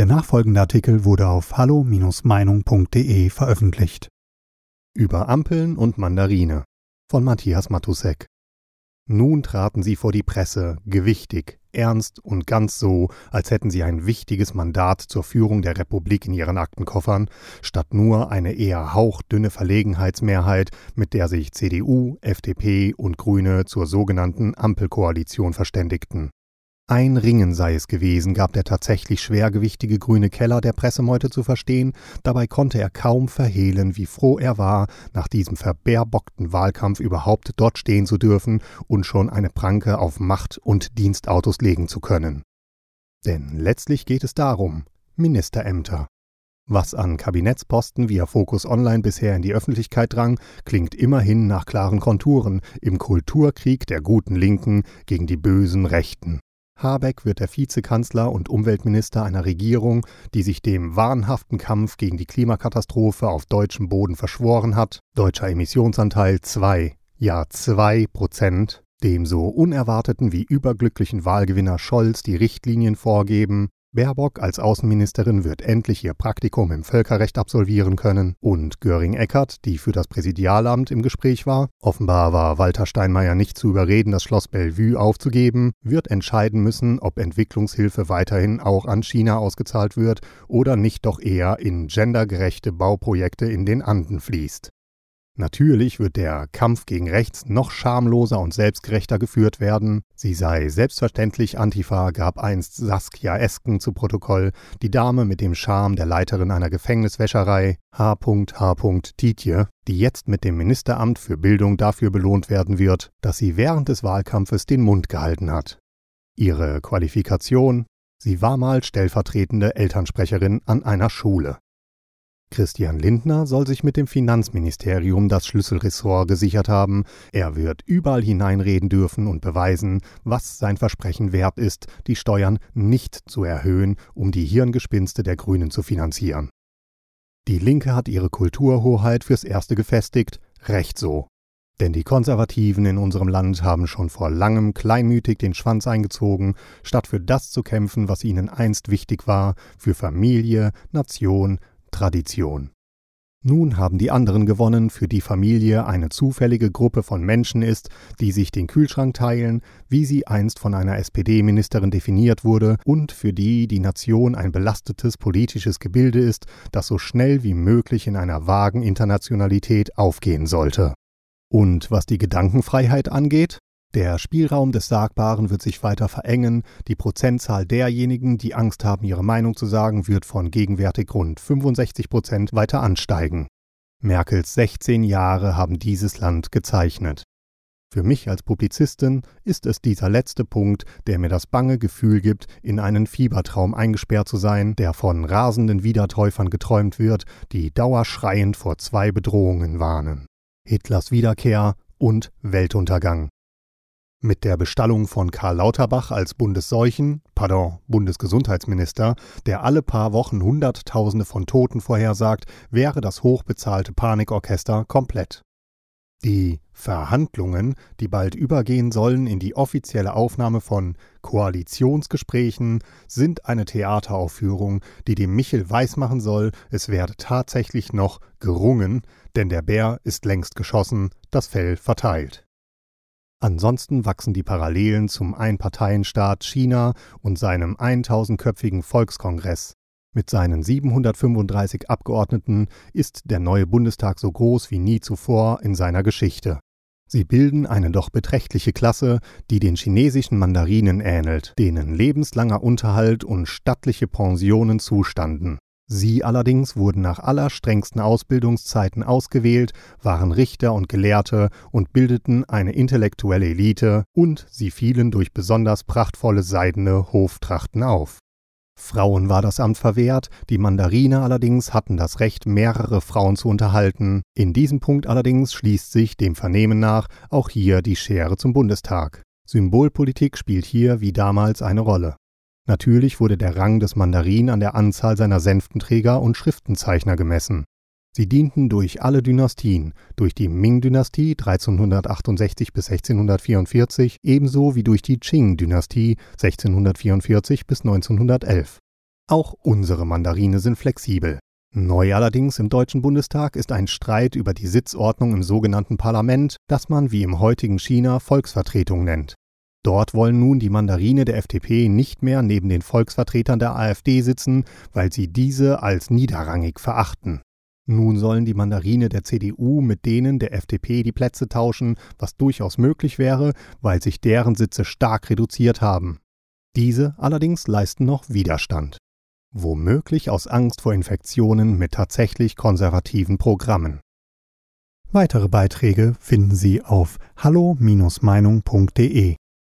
Der nachfolgende Artikel wurde auf hallo-meinung.de veröffentlicht. Über Ampeln und Mandarine von Matthias Matusek. Nun traten sie vor die Presse, gewichtig, ernst und ganz so, als hätten sie ein wichtiges Mandat zur Führung der Republik in ihren Aktenkoffern, statt nur eine eher hauchdünne Verlegenheitsmehrheit, mit der sich CDU, FDP und Grüne zur sogenannten Ampelkoalition verständigten. Ein Ringen sei es gewesen, gab der tatsächlich schwergewichtige grüne Keller der Pressemeute zu verstehen, dabei konnte er kaum verhehlen, wie froh er war, nach diesem verbärbockten Wahlkampf überhaupt dort stehen zu dürfen und schon eine Pranke auf Macht- und Dienstautos legen zu können. Denn letztlich geht es darum, Ministerämter. Was an Kabinettsposten via Focus Online bisher in die Öffentlichkeit drang, klingt immerhin nach klaren Konturen im Kulturkrieg der guten Linken gegen die bösen Rechten. Habeck wird der Vizekanzler und Umweltminister einer Regierung, die sich dem wahnhaften Kampf gegen die Klimakatastrophe auf deutschem Boden verschworen hat. Deutscher Emissionsanteil 2, ja 2 Prozent. Dem so unerwarteten wie überglücklichen Wahlgewinner Scholz die Richtlinien vorgeben, Baerbock als Außenministerin wird endlich ihr Praktikum im Völkerrecht absolvieren können und Göring-Eckert, die für das Präsidialamt im Gespräch war, offenbar war Walter Steinmeier nicht zu überreden, das Schloss Bellevue aufzugeben, wird entscheiden müssen, ob Entwicklungshilfe weiterhin auch an China ausgezahlt wird oder nicht doch eher in gendergerechte Bauprojekte in den Anden fließt. Natürlich wird der Kampf gegen rechts noch schamloser und selbstgerechter geführt werden. Sie sei selbstverständlich Antifa, gab einst Saskia Esken zu Protokoll, die Dame mit dem Charme der Leiterin einer Gefängniswäscherei, H.H. Tietje, die jetzt mit dem Ministeramt für Bildung dafür belohnt werden wird, dass sie während des Wahlkampfes den Mund gehalten hat. Ihre Qualifikation? Sie war mal stellvertretende Elternsprecherin an einer Schule. Christian Lindner soll sich mit dem Finanzministerium das Schlüsselressort gesichert haben. Er wird überall hineinreden dürfen und beweisen, was sein Versprechen wert ist, die Steuern nicht zu erhöhen, um die Hirngespinste der Grünen zu finanzieren. Die Linke hat ihre Kulturhoheit fürs Erste gefestigt, recht so. Denn die Konservativen in unserem Land haben schon vor langem kleinmütig den Schwanz eingezogen, statt für das zu kämpfen, was ihnen einst wichtig war, für Familie, Nation, Tradition. Nun haben die anderen gewonnen, für die Familie eine zufällige Gruppe von Menschen ist, die sich den Kühlschrank teilen, wie sie einst von einer SPD-Ministerin definiert wurde, und für die die Nation ein belastetes politisches Gebilde ist, das so schnell wie möglich in einer vagen Internationalität aufgehen sollte. Und was die Gedankenfreiheit angeht, der Spielraum des Sagbaren wird sich weiter verengen, die Prozentzahl derjenigen, die Angst haben, ihre Meinung zu sagen, wird von gegenwärtig rund 65 Prozent weiter ansteigen. Merkels 16 Jahre haben dieses Land gezeichnet. Für mich als Publizistin ist es dieser letzte Punkt, der mir das bange Gefühl gibt, in einen Fiebertraum eingesperrt zu sein, der von rasenden Wiedertäufern geträumt wird, die dauerschreiend vor zwei Bedrohungen warnen. Hitlers Wiederkehr und Weltuntergang. Mit der Bestallung von Karl Lauterbach als Bundesseuchen, pardon, Bundesgesundheitsminister, der alle paar Wochen Hunderttausende von Toten vorhersagt, wäre das hochbezahlte Panikorchester komplett. Die Verhandlungen, die bald übergehen sollen in die offizielle Aufnahme von Koalitionsgesprächen, sind eine Theateraufführung, die dem Michel weismachen soll, es werde tatsächlich noch gerungen, denn der Bär ist längst geschossen, das Fell verteilt. Ansonsten wachsen die Parallelen zum Einparteienstaat China und seinem 1000-köpfigen Volkskongress. Mit seinen 735 Abgeordneten ist der neue Bundestag so groß wie nie zuvor in seiner Geschichte. Sie bilden eine doch beträchtliche Klasse, die den chinesischen Mandarinen ähnelt, denen lebenslanger Unterhalt und stattliche Pensionen zustanden. Sie allerdings wurden nach allerstrengsten Ausbildungszeiten ausgewählt, waren Richter und Gelehrte und bildeten eine intellektuelle Elite, und sie fielen durch besonders prachtvolle seidene Hoftrachten auf. Frauen war das Amt verwehrt, die Mandarine allerdings hatten das Recht, mehrere Frauen zu unterhalten. In diesem Punkt allerdings schließt sich dem Vernehmen nach auch hier die Schere zum Bundestag. Symbolpolitik spielt hier wie damals eine Rolle. Natürlich wurde der Rang des Mandarin an der Anzahl seiner Sänftenträger und Schriftenzeichner gemessen. Sie dienten durch alle Dynastien, durch die Ming-Dynastie 1368 bis 1644 ebenso wie durch die Qing-Dynastie 1644 bis 1911. Auch unsere Mandarine sind flexibel. Neu allerdings im Deutschen Bundestag ist ein Streit über die Sitzordnung im sogenannten Parlament, das man wie im heutigen China Volksvertretung nennt. Dort wollen nun die Mandarine der FDP nicht mehr neben den Volksvertretern der AfD sitzen, weil sie diese als niederrangig verachten. Nun sollen die Mandarine der CDU mit denen der FDP die Plätze tauschen, was durchaus möglich wäre, weil sich deren Sitze stark reduziert haben. Diese allerdings leisten noch Widerstand womöglich aus Angst vor Infektionen mit tatsächlich konservativen Programmen. Weitere Beiträge finden Sie auf hallo-meinung.de.